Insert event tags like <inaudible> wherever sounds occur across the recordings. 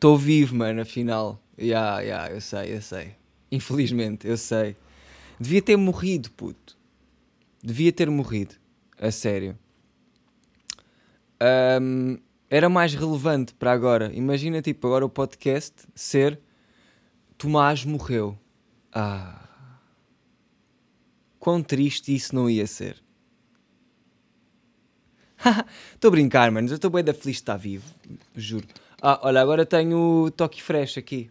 Estou vivo, mano, afinal. Ya, yeah, yeah, eu sei, eu sei. Infelizmente, eu sei. Devia ter morrido, puto. Devia ter morrido. A sério. Um, era mais relevante para agora. Imagina, tipo, agora o podcast ser Tomás morreu. Ah. Quão triste isso não ia ser. <laughs> Estou a brincar, mano. Eu estou bem da feliz de estar vivo. Juro. Ah, olha, agora tenho o toque fresh aqui.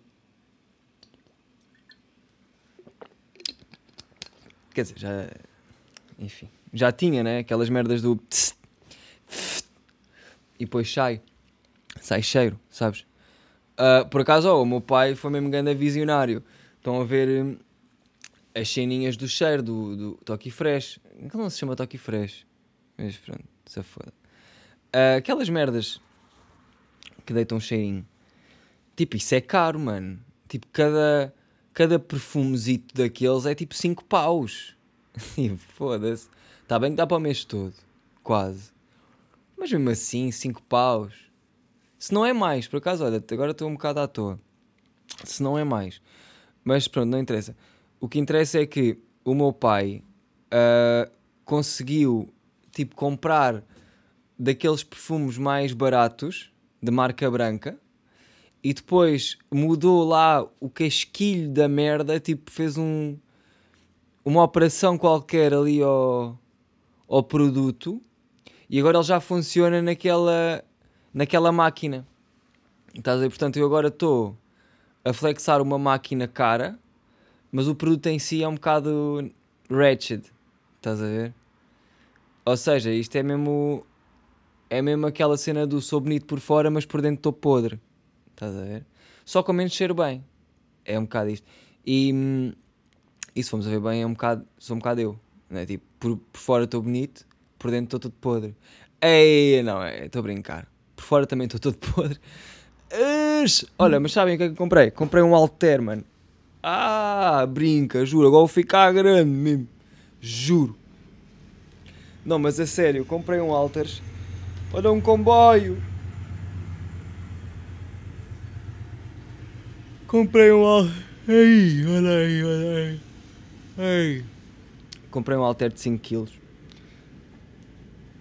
Quer dizer, já. Enfim. Já tinha, né? Aquelas merdas do. E depois sai. Sai cheiro, sabes? Uh, por acaso, oh, o meu pai foi mesmo grande visionário. Estão a ver hum, as ceninhas do cheiro do, do Fresh. Que não se chama Toque Fresh. Mas pronto, se foda. Uh, aquelas merdas que deitam um cheirinho. Tipo, isso é caro, mano. Tipo, cada, cada perfumezito daqueles é tipo 5 paus. <laughs> Foda-se. Está bem que dá para o mês todo. Quase. Mas mesmo assim, 5 paus. Se não é mais, por acaso, olha, agora estou um bocado à toa. Se não é mais. Mas pronto, não interessa. O que interessa é que o meu pai uh, conseguiu, tipo, comprar daqueles perfumes mais baratos, de marca branca, e depois mudou lá o casquilho da merda, tipo, fez um, uma operação qualquer ali ao, ao produto e agora ele já funciona naquela, naquela máquina. Estás a ver? Portanto, eu agora estou a flexar uma máquina cara, mas o produto em si é um bocado wretched. Estás a ver? Ou seja, isto é mesmo. É mesmo aquela cena do sou bonito por fora, mas por dentro estou podre. Estás a ver? Só com menos cheiro bem. É um bocado isto. E, e se formos a ver bem, é um bocado, sou um bocado eu. Não é? Tipo, por, por fora estou bonito, por dentro estou todo podre. Ei, não, é, estou a brincar. Por fora também estou todo <laughs> podre. Ux, olha, mas sabem o que é que comprei? Comprei um Alter, mano. Ah, brinca, juro. Agora vou ficar grande mesmo. Juro. Não, mas a sério, comprei um Alters. Olha um comboio. Comprei um Alter. Ei, olha aí, olha aí. Ei. Comprei um Alter de 5 kg.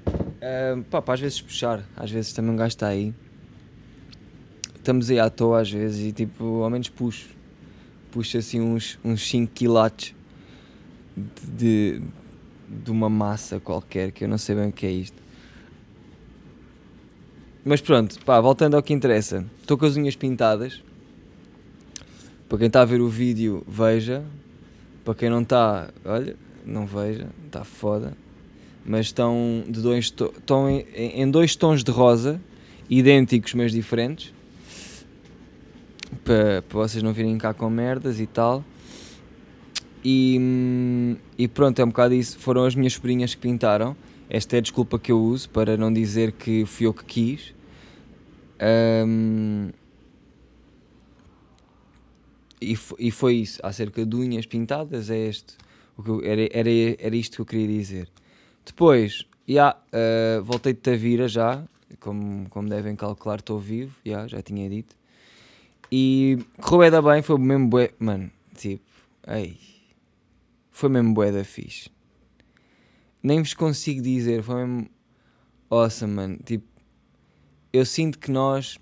Uh, pá, pá, às vezes puxar, às vezes também um gajo está aí. Estamos aí à toa às vezes e tipo, ao menos puxo. Puxo assim uns, uns 5 quilates de, de uma massa qualquer que eu não sei bem o que é isto. Mas pronto, pá, voltando ao que interessa. Estou com as unhas pintadas. Para quem está a ver o vídeo, veja. Para quem não está, olha, não veja, está foda mas estão, de dois, estão em, em dois tons de rosa, idênticos mas diferentes, para, para vocês não virem cá com merdas e tal. E, e pronto, é um bocado isso. Foram as minhas sobrinhas que pintaram. Esta é a desculpa que eu uso para não dizer que fui eu que quis. Um, e, e foi isso. Acerca de unhas pintadas, é este. O que eu, era, era, era isto que eu queria dizer. Depois, yeah, uh, voltei de Tavira já, como, como devem calcular, estou vivo, yeah, já tinha dito. E correu da bem, foi mesmo bué, mano, tipo, ei, foi mesmo bué da fixe. Nem vos consigo dizer, foi mesmo awesome, mano, tipo, eu sinto que nós,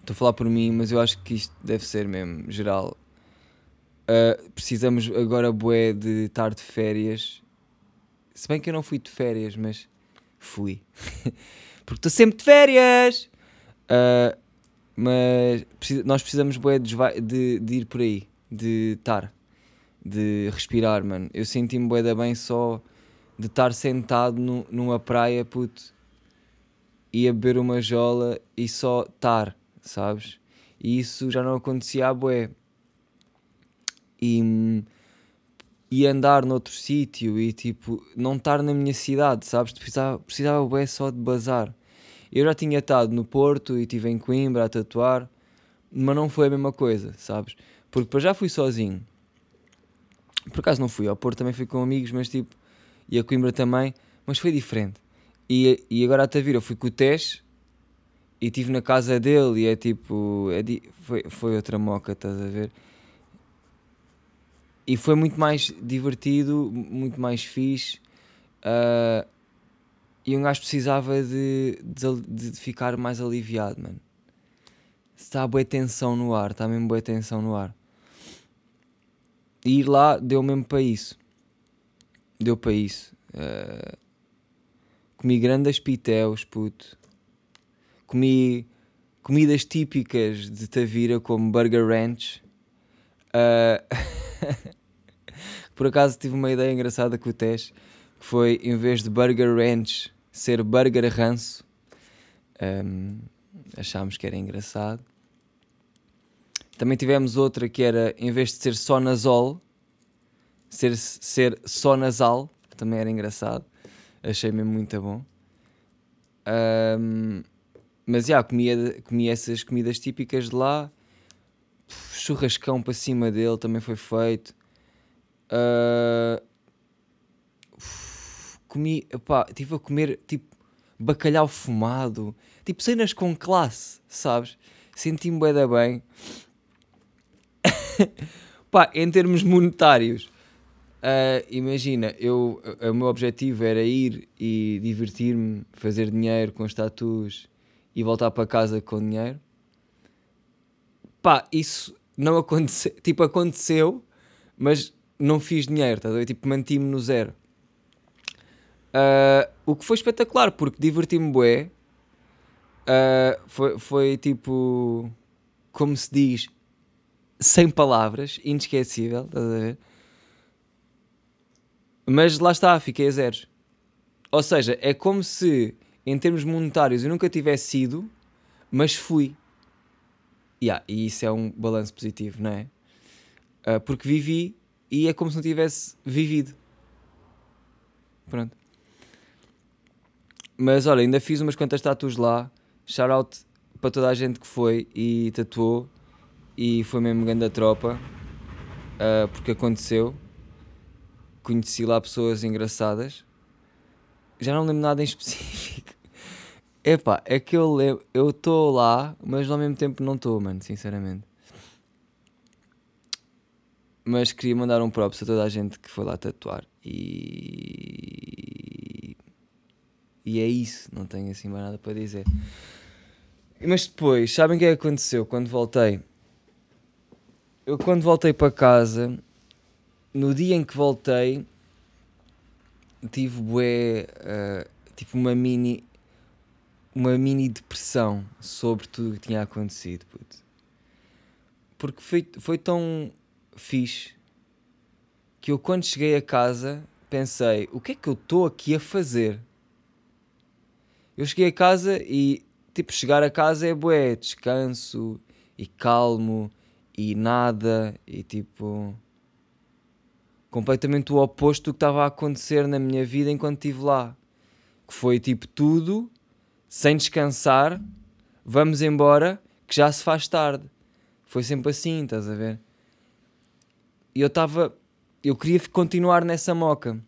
estou a falar por mim, mas eu acho que isto deve ser mesmo, geral. Uh, precisamos agora bué de estar de férias se bem que eu não fui de férias, mas fui. <laughs> Porque estou sempre de férias! Uh, mas nós precisamos bué, de, de, de, ir por aí, de estar, de respirar, mano. Eu senti-me bué da bem só de estar sentado no, numa praia, puto, e a beber uma jola e só estar, sabes? E isso já não acontecia a bué. E e andar noutro sítio e tipo não estar na minha cidade, sabes? Precisava, precisava bem só de bazar. Eu já tinha estado no Porto e estive em Coimbra a tatuar, mas não foi a mesma coisa, sabes? Porque para já fui sozinho. Por acaso não fui ao Porto, também fui com amigos, mas tipo, e a Coimbra também, mas foi diferente. E, e agora a Tavira fui com o Tesh e estive na casa dele e é tipo. É di- foi, foi outra moca, estás a ver? E foi muito mais divertido, muito mais fixe. ah, e um gajo precisava de, de, de ficar mais aliviado, mano. Está boa tensão no ar, está mesmo boa tensão no ar. E ir lá deu mesmo para isso. Deu para isso. Ah, comi grandes pitéus, puto. Comi comidas típicas de Tavira, como Burger Ranch. Ah, <laughs> por acaso tive uma ideia engraçada com o Tesh, que foi em vez de Burger Ranch ser Burger Ranço. Ahm, achámos que era engraçado. Também tivemos outra que era em vez de ser só nasol, ser, ser só nasal, também era engraçado. Achei mesmo muito bom. Ahm, mas já, comia, comia essas comidas típicas de lá. Churrascão para cima dele também foi feito. Uf, comi, epá, estive a comer tipo bacalhau fumado, tipo cenas com classe, sabes? Senti-me bem. <laughs> Pá, em termos monetários, ah, imagina, eu, o meu objetivo era ir e divertir-me, fazer dinheiro com as tatuas e voltar para casa com dinheiro. Pá, isso não aconteceu, <laughs> tipo, aconteceu, mas não fiz dinheiro, tá ver? Tipo, mantive-me no zero. Ah, o que foi espetacular, porque diverti-me bué. Ah, foi, foi tipo, como se diz, sem palavras, inesquecível, estás a ver? Mas lá está, fiquei a zeros. Ou seja, é como se, em termos monetários, eu nunca tivesse ido, mas fui. Yeah, e isso é um balanço positivo, não é? Ah, porque vivi e é como se não tivesse vivido. Pronto. Mas olha, ainda fiz umas quantas tatuas lá. Shout out para toda a gente que foi e tatuou. E foi mesmo grande a tropa. ah, porque aconteceu. Conheci lá pessoas engraçadas. Já não lembro nada em <laughs> específico. Epá, é que eu lembro. Eu estou lá, mas ao mesmo tempo não estou, mano, sinceramente. Mas queria mandar um props a toda a gente que foi lá tatuar. E. E é isso, não tenho assim mais nada para dizer. Mas depois, sabem o que é que aconteceu quando voltei? Eu quando voltei para casa, no dia em que voltei, tive bué, ah, tipo uma mini, uma mini depressão sobre tudo o que tinha acontecido, puto. Porque foi, foi tão fixe que eu quando cheguei a casa pensei, o que é que eu estou aqui a fazer? Eu cheguei a casa e tipo, chegar a casa é bué, descanso e calmo e nada e tipo completamente o oposto do que estava a acontecer na minha vida enquanto estive lá. Que foi tipo tudo, sem descansar, vamos embora, que já se faz tarde. Foi sempre assim, estás a ver? E eu estava. Eu queria continuar nessa moca.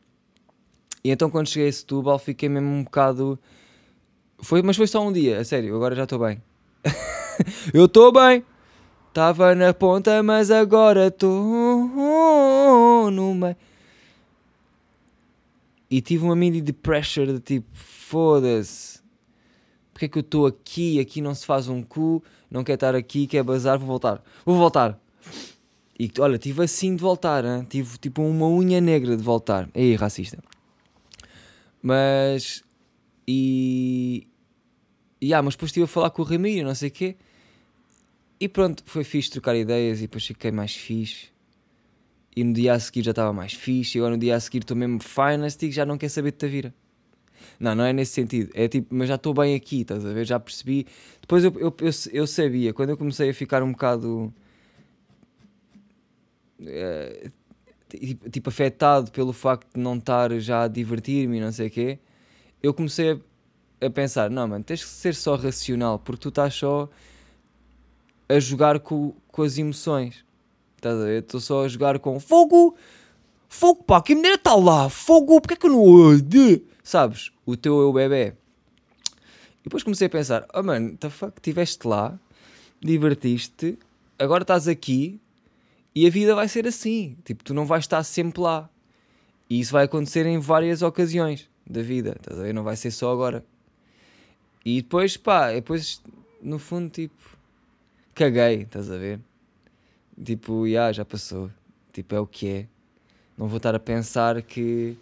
E então quando cheguei a Setúbal fiquei mesmo um bocado. Foi, mas foi só um dia, a sério, agora já estou bem. <laughs> eu estou bem! Estava na ponta, mas agora estou no meio. E tive uma mini depression de tipo, foda-se. Porque é que eu estou aqui? Aqui não se faz um cu, não quer estar aqui, quer bazar, vou voltar. Vou voltar. E olha, tive assim de voltar, hein? tive tipo uma unha negra de voltar. Ei, racista. Mas. E. E ah, mas depois estive a falar com o Ramiro, não sei o quê. E pronto, foi fixe trocar ideias e depois fiquei mais fixe. E no dia a seguir já estava mais fixe. E agora no dia a seguir estou mesmo finest e já não quer saber de Tavira. Não, não é nesse sentido. É tipo, mas já estou bem aqui, estás a ver? Já percebi. Depois eu, eu, eu, eu sabia, quando eu comecei a ficar um bocado. eh, tipo, tipo, afetado pelo facto de não estar já a divertir-me e não sei o quê, eu comecei a, a pensar: não, mano, tens que ser só racional, porque tu estás só a jogar com, com as emoções. Estás a ver? Estou só a jogar com fogo, fogo, pá, que maneira está lá, fogo, porque é que eu não. de-" Sabes? O teu eu bebê. depois comecei a pensar: oh mano, the fuck, estiveste lá, divertiste, agora estás aqui e a vida vai ser assim. Tipo, tu não vais estar sempre lá. E isso vai acontecer em várias ocasiões da vida, estás a ver? Não vai ser só agora. E depois, pá, depois, no fundo, tipo, caguei, estás a ver? Tipo, yeah, já passou. Tipo, é o que é. Não vou estar a pensar que,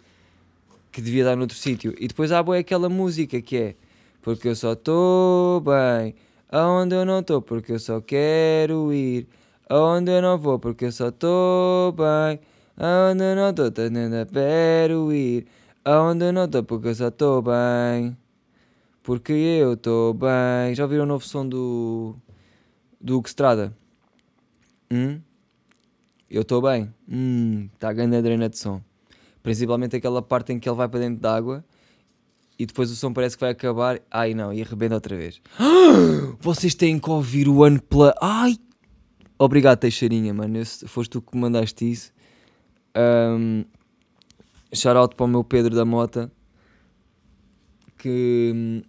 que devia dar noutro sítio. E depois há boa aquela música que é Porque eu só estou bem aonde eu não estou, porque eu só quero ir aonde eu não vou, porque eu só estou bem aonde eu não estou, ainda quero ir aonde eu não estou, porque eu só estou bem. Porque eu estou bem. Já ouviram o novo som do. Do Hugo Estrada? Hum? Eu estou bem. Hum, está ganhando a drena de som. Principalmente aquela parte em que ele vai para dentro d'água e depois o som parece que vai acabar. Ai não, e arrebenta outra vez. <gasps> Vocês têm que ouvir o Unplug. Ai! Obrigado, Teixeirinha, mano. foste tu que mandaste isso. Um, shout out para o meu Pedro da Mota que,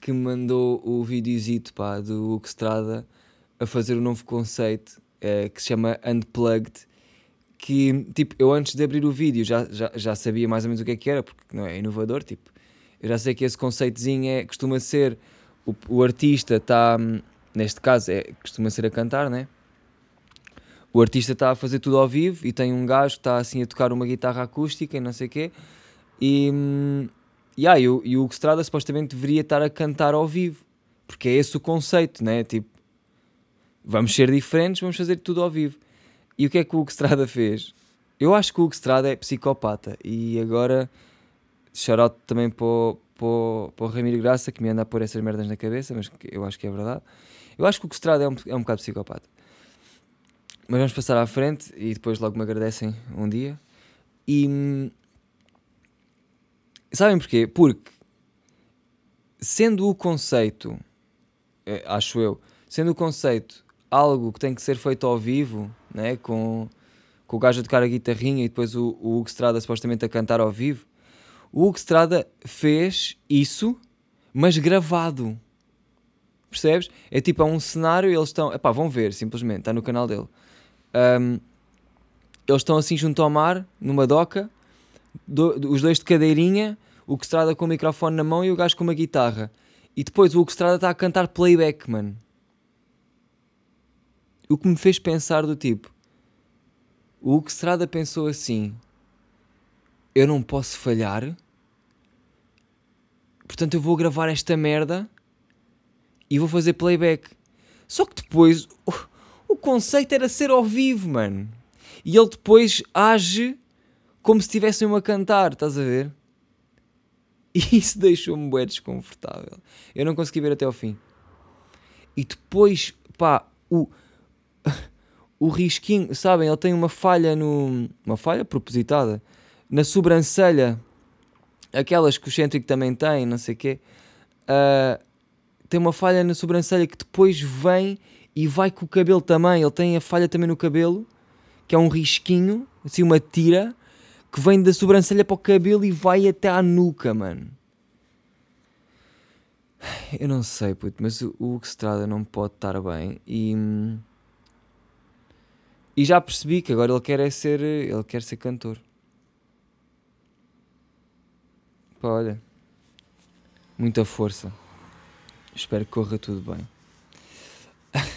que mandou o videozito pá, do Hugo Strada a fazer um novo conceito uh, que se chama Unplugged. Que, tipo, eu antes de abrir o vídeo já, já, já sabia mais ou menos o que é que era, porque não é inovador. Tipo, eu já sei que esse conceitozinho é, costuma ser o, o artista está, neste caso, é, costuma ser a cantar, né? O artista está a fazer tudo ao vivo e tem um gajo que está assim a tocar uma guitarra acústica e não sei o quê. E, yeah, e, o, e o Hugo Strada supostamente deveria estar a cantar ao vivo, porque é esse o conceito, né? Tipo, vamos ser diferentes, vamos fazer tudo ao vivo. E o que é que o Hugo Strada fez? Eu acho que o Hugo Strada é psicopata e agora shoutout também para o, Ramiro Graça que me anda a pôr essas merdas na cabeça, mas eu acho que é verdade. Eu acho que o Hugo Strada é um, é um bocado psicopata. Mas vamos passar à frente e depois logo me agradecem um dia. E sabem porquê? Porque sendo o conceito, eh, acho eu, sendo o conceito algo que tem que ser feito ao vivo, né? com, com o gajo a tocar a guitarrinha e depois o, o Hugo Strada supostamente a cantar ao vivo, o Hugo Strada fez isso, mas gravado. Percebes? É tipo, é um cenário e eles estão. Epá, vão ver, simplesmente, está no canal dele. Um, eles estão assim junto ao mar, numa doca, do, os dois de cadeirinha, o Hugo Strada com o microfone na mão e o gajo com uma guitarra. E depois o Hugo Strada está a cantar playback, mano. O que me fez pensar do tipo, o Hugo Strada pensou assim, eu não posso falhar, portanto eu vou gravar esta merda e vou fazer playback. Só que depois o, o conceito era ser ao vivo, mano. E ele depois age como se estivessem a cantar, estás a ver? E <laughs> isso deixou-me bué desconfortável. Eu não consegui ver até ao fim. E depois, pá, o, o risquinho, sabem, ele tem uma falha no. Uma falha propositada. Na sobrancelha. Aquelas que o Centric também tem, não sei o quê. Uh, tem uma falha na sobrancelha que depois vem e vai com o cabelo também. Ele tem a falha também no cabelo, que é um risquinho, assim, uma tira, que vem da sobrancelha para o cabelo e vai até à nuca, mano. Eu não sei, puto, mas o Hugo Strada não pode estar bem e. E já percebi que agora ele quer é ser. Ele quer ser cantor. Pá, olha. Muita força. Espero que corra tudo bem. <laughs>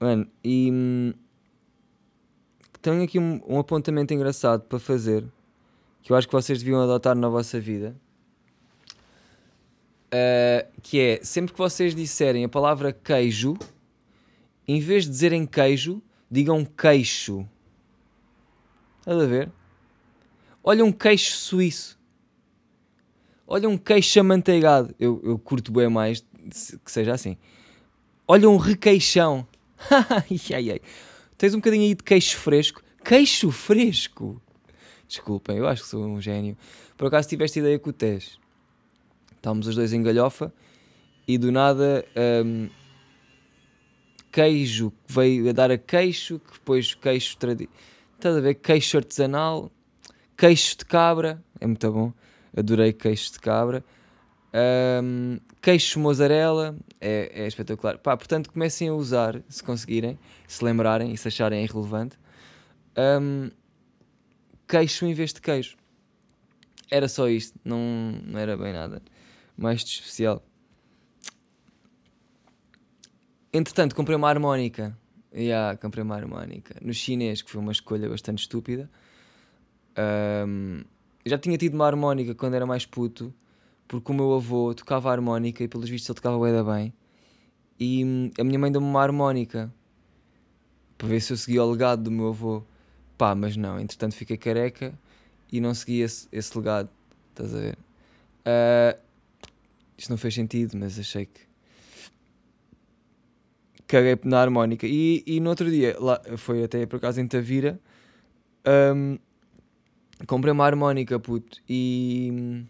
Mano, e. Hum, tenho aqui um, um apontamento engraçado para fazer. Que eu acho que vocês deviam adotar na vossa vida. Uh, que é sempre que vocês disserem a palavra queijo em vez de dizerem queijo, digam queixo. Estás a ver? Olha um queixo suíço. Olha um queixo amanteigado. Eu, eu curto bem mais que seja assim. Olha um requeixão. <laughs> ai, ai. Tens um bocadinho aí de queixo fresco. Queixo fresco. Desculpem, eu acho que sou um gênio. Por acaso tiveste ideia com o Tess. Estávamos os dois em galhofa e do nada um, queijo que veio a dar a queixo, que depois queixo tradicional. Estás a ver? Queixo artesanal, queixo de cabra, é muito bom. Adorei queixo de cabra. Um, queixo mozzarella é, é espetacular. Pá, portanto, comecem a usar, se conseguirem, se lembrarem e se acharem irrelevante. Um, queixo em vez de queijo. Era só isto, não, não era bem nada mais de especial. Entretanto, comprei uma harmónica. Yeah, comprei uma harmónica no chinês, que foi uma escolha bastante estúpida. Um, já tinha tido uma harmónica quando era mais puto, porque o meu avô tocava harmónica e, pelos vistos, ele tocava bem, bem. E hum, a minha mãe deu-me uma harmónica para ver se eu seguia o legado do meu avô. Pá, mas não, entretanto fiquei careca e não segui esse, esse legado. Estás a ver? Uh, isto não fez sentido, mas achei que caguei na harmónica. E, e no outro dia, lá, foi até por acaso em Tavira, um, comprei uma harmónica, puto, e.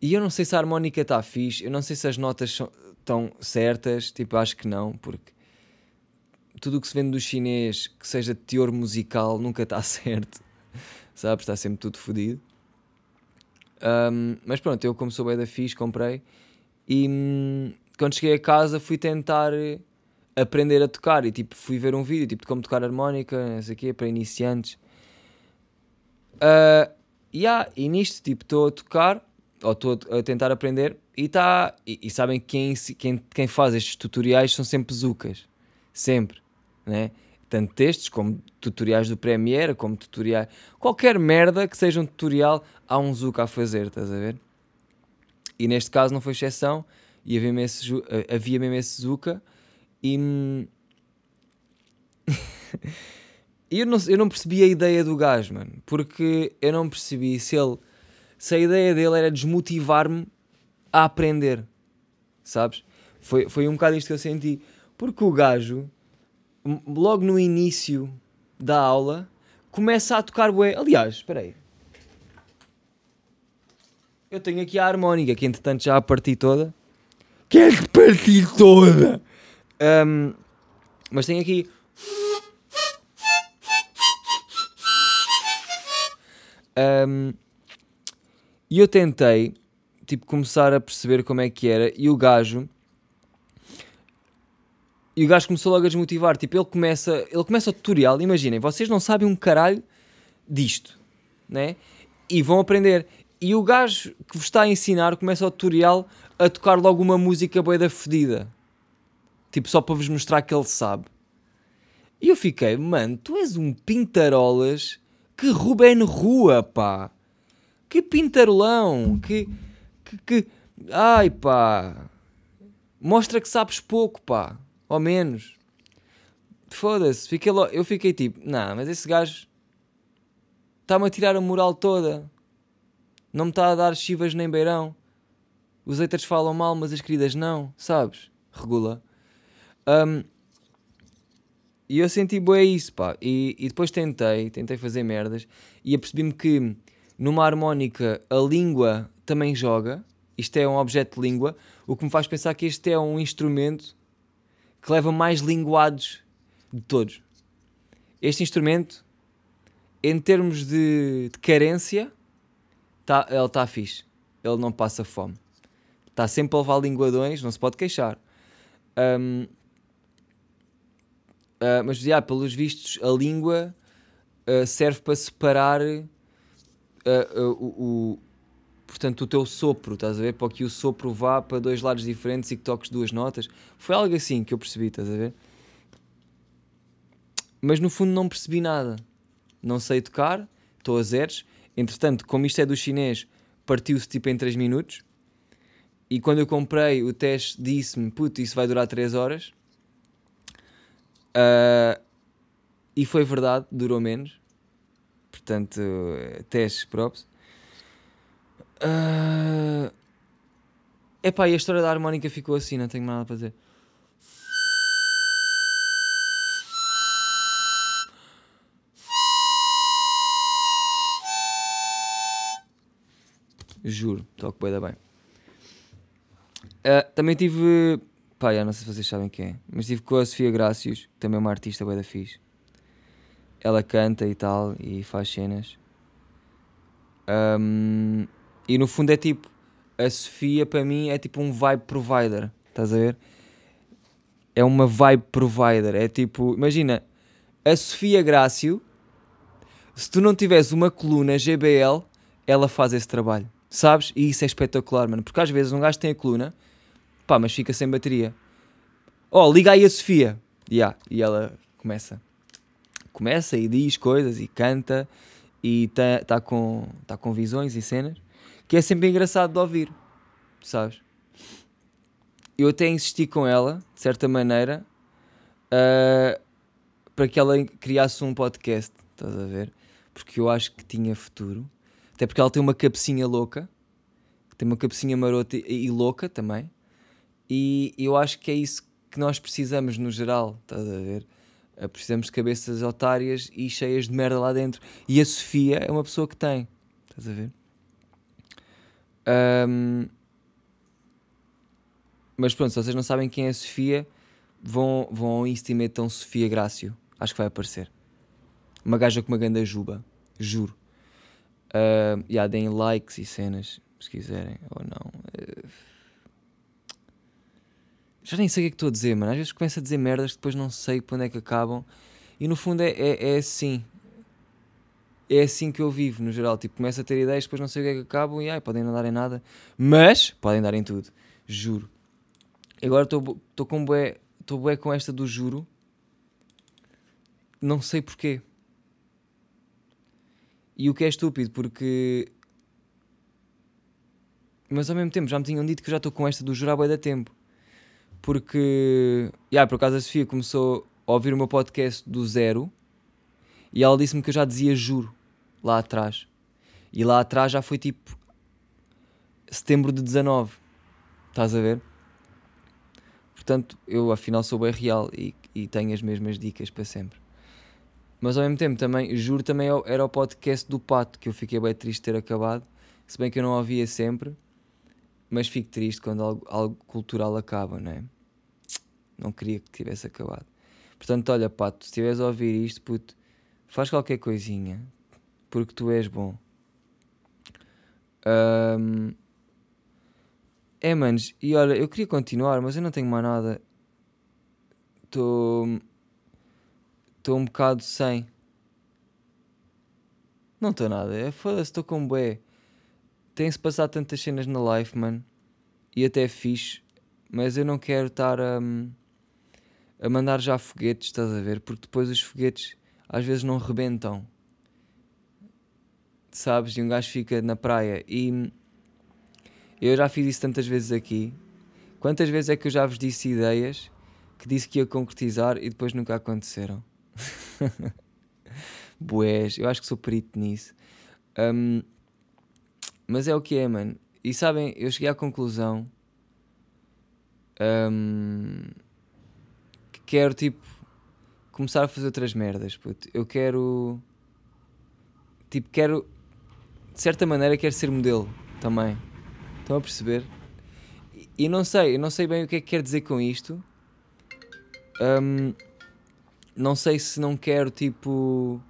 E eu não sei se a harmónica está fixe, eu não sei se as notas estão certas, tipo, acho que não, porque tudo o que se vende do chinês que seja de teor musical nunca está <laughs> certo, sabes? Está sempre tudo fodido. Um, mas pronto, eu como sou bem da fixe, comprei e hum, quando cheguei a casa fui tentar aprender a tocar e tipo fui ver um vídeo tipo, de como tocar harmónica, não sei o quê, para iniciantes. Uh, yeah, e nisto tipo estou a tocar ou estou a tentar aprender e está e, e, sabem quem, quem, quem faz estes tutoriais são sempre zucas, sempre, né? tanto textos como tutoriais do Premiere, como tutoriais. Qualquer merda que seja um tutorial, há um Zuka a fazer, estás a ver? E neste caso não foi exceção, e havia mesmo esse, havia mesmo esse Zuka, e. <laughs> eu, não, eu não percebi a ideia do gajo, mano, porque eu não percebi se ele. Se a ideia dele era desmotivar-me a aprender, sabes? Foi, foi um bocado isto que eu senti, porque o gajo logo no início da aula, começa a tocar bué. Aliás, espera aí. Eu tenho aqui a harmónica, que entretanto já a parti toda. Quer que parti toda? Um, mas tenho aqui... Um, e eu tentei, tipo, começar a perceber como é que era. E o gajo e o gajo começou logo a desmotivar. Tipo, ele começa, ele começa o tutorial. Imaginem, vocês não sabem um caralho disto, né? E vão aprender. E o gajo que vos está a ensinar começa o tutorial a tocar logo uma música boa da fedida. Tipo, só para vos mostrar que ele sabe. E eu fiquei, mano, tu és um pintarolas que Ruben Rua, pá. Que pintarolão. Que, que, que... Ai, pá. Mostra que sabes pouco, pá ou menos. Foda-se, fiquei eu fiquei tipo, não, mas esse gajo está-me a tirar a moral toda. Não me está a dar chivas nem beirão. Os haters falam mal, mas as queridas não, sabes? Regula. Um, e eu senti bué isso, pá. E, e depois tentei, tentei fazer merdas e apercebi-me que numa harmónica a língua também joga. Isto é um objeto de língua, o que me faz pensar que este é um instrumento que leva mais linguados de todos. Este instrumento, em termos de, de carência, tá, ele está fixe. Ele não passa fome. Está sempre a levar linguadões, não se pode queixar. Um, uh, mas, já, pelos vistos, a língua uh, serve para separar uh, o, portanto, o teu sopro, estás a ver? Para que o sopro vá para dois lados diferentes e que toques duas notas. Foi algo assim que eu percebi, estás a ver? Mas no fundo não percebi nada. Não sei tocar, estou a zeros. Entretanto, como isto é do chinês, partiu-se tipo em 3 minutos. E quando eu comprei o teste, disse-me: Puto, isso vai durar 3 horas. Uh, e foi verdade, durou menos. Portanto, testes próprios. Uh... Epá, e a história da harmónica ficou assim, não tenho nada para dizer. Juro, toco bem da bem. Uh, também tive. Pá, já não sei se vocês sabem quem é, mas tive com a Sofia Grácios, também é uma artista bem da fixe. Ela canta e tal, e faz cenas. Um, e no fundo é tipo, a Sofia para mim é tipo um vibe provider. Estás a ver? É uma vibe provider. É tipo, imagina, a Sofia Grácio, se tu não tivesse uma coluna GBL, ela faz esse trabalho. Sabes? E isso é espetacular, mano. Porque às vezes um gajo tem a coluna, pá, mas fica sem bateria. Oh, liga aí a Sofia. Yeah. E ela começa. Começa e diz coisas e canta e está tá com, tá com visões e cenas que é sempre engraçado de ouvir, sabes? Eu até insisti com ela, de certa maneira, uh, para que ela criasse um podcast, estás a ver? Porque eu acho que tinha futuro. Até porque ela tem uma cabecinha louca, tem uma cabecinha marota e, e louca também. E eu acho que é isso que nós precisamos no geral, estás a ver? Uh, precisamos de cabeças otárias e cheias de merda lá dentro. E a Sofia é uma pessoa que tem, estás a ver? Um, mas pronto, se vocês não sabem quem é a Sofia, vão, vão ao Insta e metam Sofia Grácio. Acho que vai aparecer. Uma gaja com uma ganda juba. Juro. Uh, yeah, deem likes e cenas, se quiserem, ou não. Uh, já nem sei o que é que estou a dizer, mano. Às vezes começo a dizer merdas que depois não sei para onde é que acabam. E no fundo é, é, é assim. É assim que eu vivo, no geral. Tipo, começo a ter ideias, depois não sei o que é que acabam e ai, podem não dar em nada. Mas podem dar em tudo. Juro. Agora estou com bué. Bué com esta do juro. Não sei porquê. E o que é estúpido, porque. Mas ao mesmo tempo já me tinham dito que já estou com esta do jurar da tempo. Porque. Yeah, por acaso a Sofia começou a ouvir o meu podcast do zero e ela disse-me que eu já dizia juro lá atrás. E lá atrás já foi tipo setembro de 19. Estás a ver? Portanto, eu afinal sou bem real e, e tenho as mesmas dicas para sempre. Mas ao mesmo tempo também, juro, também é era o podcast do Pato, que eu fiquei bem triste de ter acabado. Se bem que eu não ouvia sempre, mas fico triste quando algo, algo cultural acaba, não é? Não queria que tivesse acabado. Portanto, olha, Pato, se estiveres a ouvir isto, puto, faz qualquer coisinha, porque tu és bom. Um, é, manos, e olha, eu queria continuar, mas eu não tenho mais nada. Estou. Estou um bocado sem. Não estou nada, é foda-se, estou com bué. Tem-se passado tantas cenas na life, mano. E até fixe. Mas eu não quero estar a, a mandar já foguetes, estás a ver? Porque depois os foguetes às vezes não rebentam. Sabes? E um gajo fica na praia. E eu já fiz isso tantas vezes aqui. Quantas vezes é que eu já vos disse ideias que disse que ia concretizar e depois nunca aconteceram? <laughs> Boés, eu acho que sou perito nisso. Um, mas é o que é, mano. E sabem, eu cheguei à conclusão um, que quero tipo começar a fazer outras merdas. Puto. Eu quero tipo, quero de certa maneira quero ser modelo também. Estão a perceber? E, não sei, eu não sei bem o que é que quer dizer com isto. Um, não sei se não quero tipo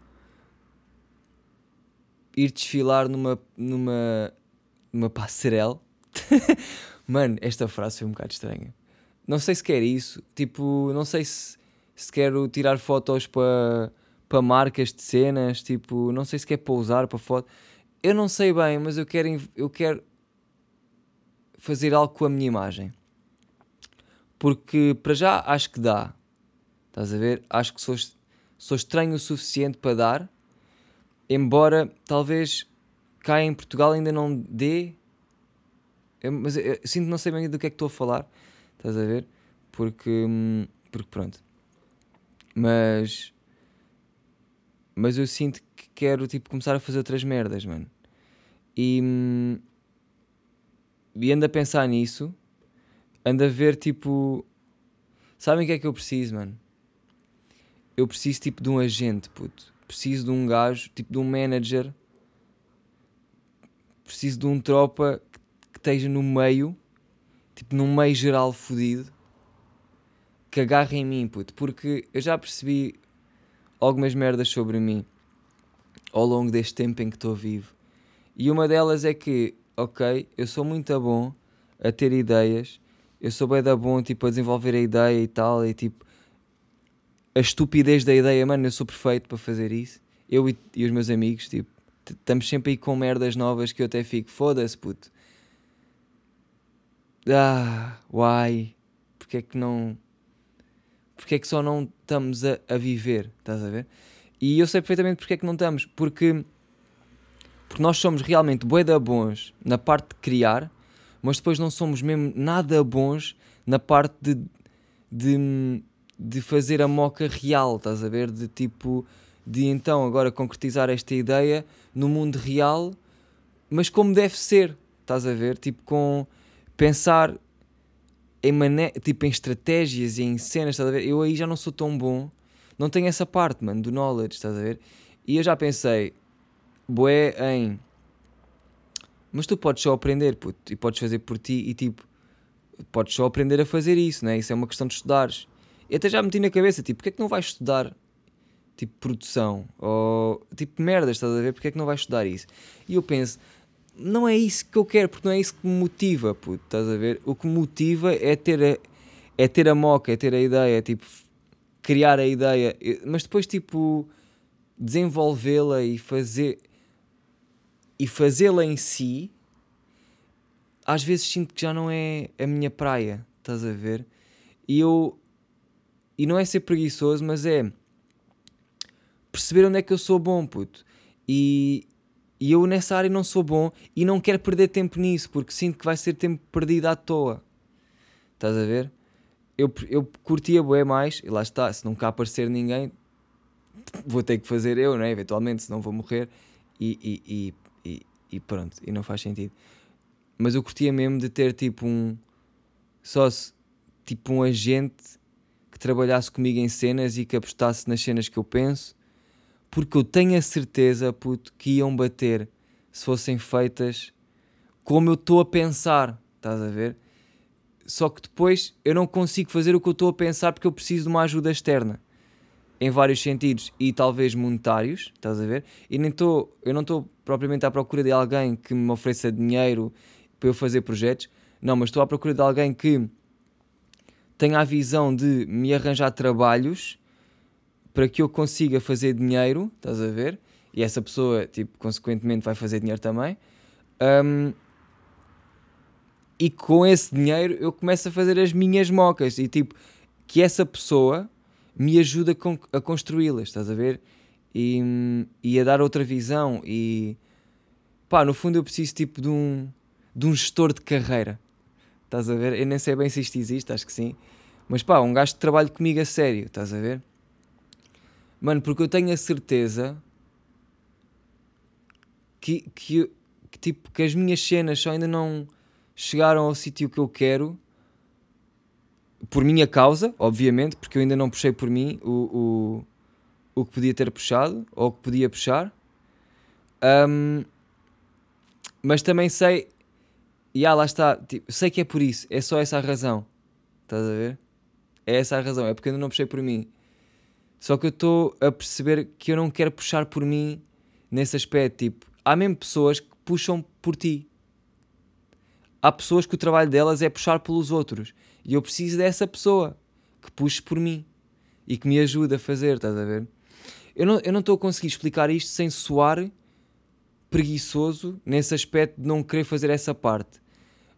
ir desfilar numa numa numa passarela. <laughs> Mano, esta frase foi um bocado estranha. Não sei se quer isso. Tipo, não sei se, se quero tirar fotos para para marcas de cenas, tipo, não sei se quer pousar para foto. Eu não sei bem, mas eu quero eu quero fazer algo com a minha imagem. Porque para já acho que dá. Estás a ver? Acho que sou, sou estranho o suficiente para dar. Embora talvez cá em Portugal ainda não dê. Eu, mas eu, eu, sinto não sei bem do que é que estou a falar. Estás a ver? Porque. Hum, porque pronto. Mas. Mas eu sinto que quero tipo, começar a fazer outras merdas, mano. E. Hum, e ando a pensar nisso, ando a ver tipo. Sabem o que é que eu preciso, mano? Eu preciso tipo de um agente, puto. Preciso de um gajo, tipo de um manager. Preciso de um tropa que, que esteja no meio, tipo num meio geral fodido, que agarre em mim, puto. Porque eu já percebi algumas merdas sobre mim ao longo deste tempo em que estou vivo. E uma delas é que ok, eu sou muito bom a ter ideias, eu sou bem da bom tipo, a desenvolver a ideia e tal, e tipo, a estupidez da ideia, mano, eu sou perfeito para fazer isso. Eu e, e os meus amigos, tipo, estamos sempre aí com merdas novas que eu até fico, foda-se, puto. Ah, why? Porque é que não. Porque é que só não estamos a, a viver? Estás a ver? E eu sei perfeitamente porque é que não estamos. Porque, porque nós somos realmente boeda bons na parte de criar, mas depois não somos mesmo nada bons na parte de, de, de fazer a moca real, estás a ver? De tipo, de então agora concretizar esta ideia no mundo real, mas como deve ser, estás a ver? Tipo, com pensar em, mané tipo, em estratégias e em cenas, estás a ver? Eu aí já não sou tão bom, não tenho essa parte, mano, do knowledge, estás a ver? E eu já pensei, boé, em. Mas tu podes só aprender, puto, e podes fazer por ti, e tipo, podes só aprender a fazer isso, né? Isso é uma questão de estudares. E até já meti na cabeça, tipo, porque é que não vais estudar, tipo, produção? Ou, tipo, merdas, estás a ver? Porque é que não vais estudar isso? E eu penso, não é isso que eu quero, porque não é isso que me motiva, puto, estás a ver? O que me motiva é ter a, é ter a moca, é ter a ideia, é tipo criar a ideia, mas depois tipo desenvolvê-la e fazer e fazê-la em si, às vezes sinto que já não é a minha praia, estás a ver? E eu e não é ser preguiçoso, mas é perceber onde é que eu sou bom, puto. E, e eu nessa área não sou bom e não quero perder tempo nisso, porque sinto que vai ser tempo perdido à toa. Estás a ver? Eu, eu curtia bué mais, e lá está, se cá aparecer ninguém, vou ter que fazer eu, não é? Eventualmente, senão vou morrer e, e, e, e, pronto, e não faz sentido. Mas eu curtia mesmo de ter tipo um só tipo um agente que trabalhasse comigo em cenas e que apostasse nas cenas que eu penso porque eu tenho a certeza, puto, que iam bater se fossem feitas como eu estou a pensar, estás a ver? Só que depois eu não consigo fazer o que eu estou a pensar porque eu preciso de uma ajuda externa em vários sentidos e talvez monetários, estás a ver? E nem estou, eu não estou propriamente à procura de alguém que me ofereça dinheiro para eu fazer projetos, não, mas estou à procura de alguém que tenha a visão de me arranjar trabalhos para que eu consiga fazer dinheiro, estás a ver? E essa pessoa, tipo, consequentemente vai fazer dinheiro também. Um, e com esse dinheiro eu começo a fazer as minhas mocas e tipo, que essa pessoa me ajuda a construí-las, estás a ver? E, e a dar outra visão e pá, no fundo eu preciso tipo de um, de um gestor de carreira, estás a ver? Eu nem sei bem se isto existe, acho que sim, mas pá, um gajo que trabalha comigo a sério, estás a ver? Mano, porque eu tenho a certeza que, que, que, tipo, que as minhas cenas só ainda não chegaram ao sítio que eu quero por minha causa, obviamente, porque eu ainda não puxei por mim o, o, o que podia ter puxado ou o que podia puxar. Um, mas também sei, e ah, lá está, tipo, sei que é por isso, é só essa a razão. Estás a ver? É essa a razão, é porque eu ainda não puxei por mim. Só que eu estou a perceber que eu não quero puxar por mim nesse aspecto. Tipo, há mesmo pessoas que puxam por ti. Há pessoas que o trabalho delas é puxar pelos outros. E eu preciso dessa pessoa que puxe por mim e que me ajude a fazer, estás a ver? Eu não estou não a conseguir explicar isto sem soar preguiçoso nesse aspecto de não querer fazer essa parte.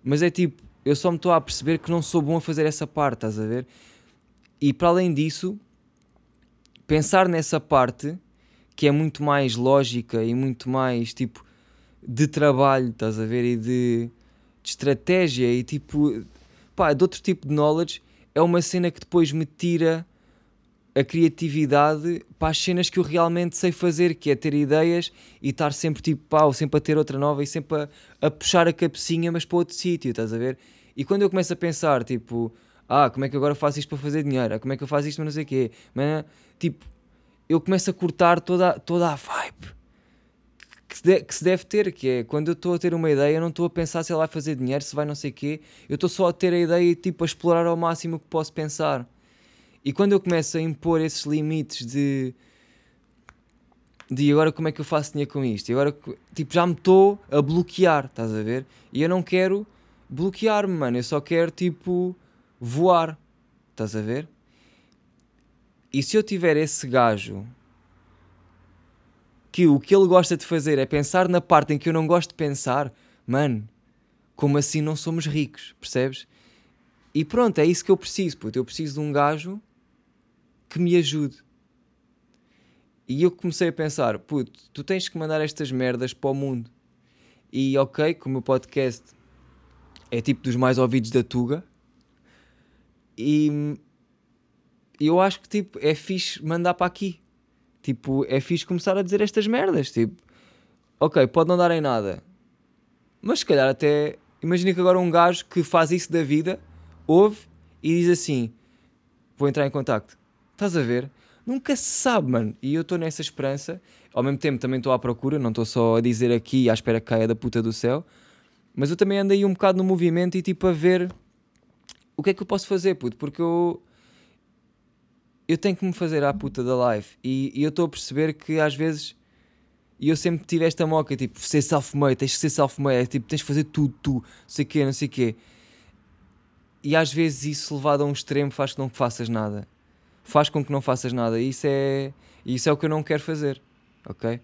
Mas é tipo, eu só me estou a perceber que não sou bom a fazer essa parte, estás a ver? E para além disso, pensar nessa parte que é muito mais lógica e muito mais tipo de trabalho, estás a ver? E de, de estratégia e tipo, pá, de outro tipo de knowledge, é uma cena que depois me tira a criatividade para as cenas que eu realmente sei fazer, que é ter ideias e estar sempre tipo, pá, sempre a ter outra nova e sempre a, a puxar a cabecinha, mas para outro sítio, estás a ver? E quando eu começo a pensar, tipo, ah, como é que agora faço isto para fazer dinheiro? Ah, como é que eu faço isto para não sei o quê? Mas, tipo, eu começo a cortar toda, toda a vibe que se, de, que se deve ter, que é quando eu estou a ter uma ideia, eu não estou a pensar se ela vai fazer dinheiro, se vai não sei o quê, eu estou só a ter a ideia e tipo a explorar ao máximo o que posso pensar. E quando eu começo a impor esses limites de de agora como é que eu faço dinheiro com isto? E agora, tipo, já me estou a bloquear, estás a ver? E eu não quero bloquear-me, mano. Eu só quero, tipo, voar, estás a ver? E se eu tiver esse gajo que o que ele gosta de fazer é pensar na parte em que eu não gosto de pensar, mano, como assim não somos ricos, percebes? E pronto, é isso que eu preciso, puto. Eu preciso de um gajo que me ajude. E eu comecei a pensar, puto, tu tens que mandar estas merdas para o mundo. E ok, como o podcast é tipo dos mais ouvidos da Tuga, e eu acho que tipo, é fixe mandar para aqui. Tipo, é fixe começar a dizer estas merdas. Tipo, ok, pode não dar em nada, mas se calhar até. Imagina que agora um gajo que faz isso da vida ouve e diz assim: Vou entrar em contacto. Estás a ver? Nunca se sabe, mano. E eu estou nessa esperança. Ao mesmo tempo também estou à procura, não estou só a dizer aqui à espera que caia da puta do céu. Mas eu também ando aí um bocado no movimento e tipo a ver o que é que eu posso fazer, puto. Porque eu. Eu tenho que me fazer à puta da live. E, e eu estou a perceber que às vezes. E eu sempre tive esta moca, tipo, ser self-made, tens que ser self-made, é, tipo, tens que fazer tudo, tu, não sei o quê, não sei o quê. E às vezes isso levado a um extremo faz que não faças nada faz com que não faças nada. E isso é, isso é o que eu não quero fazer, ok?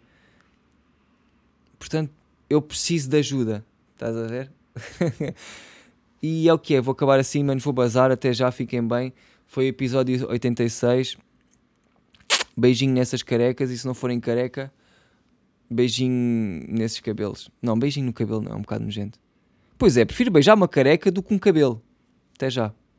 Portanto, eu preciso de ajuda, estás a ver? <laughs> e é o que é, vou acabar assim, menos vou bazar, até já, fiquem bem. Foi o episódio 86. Beijinho nessas carecas, e se não forem careca, beijinho nesses cabelos. Não, beijinho no cabelo não, é um bocado nojento. Pois é, prefiro beijar uma careca do que um cabelo. Até já.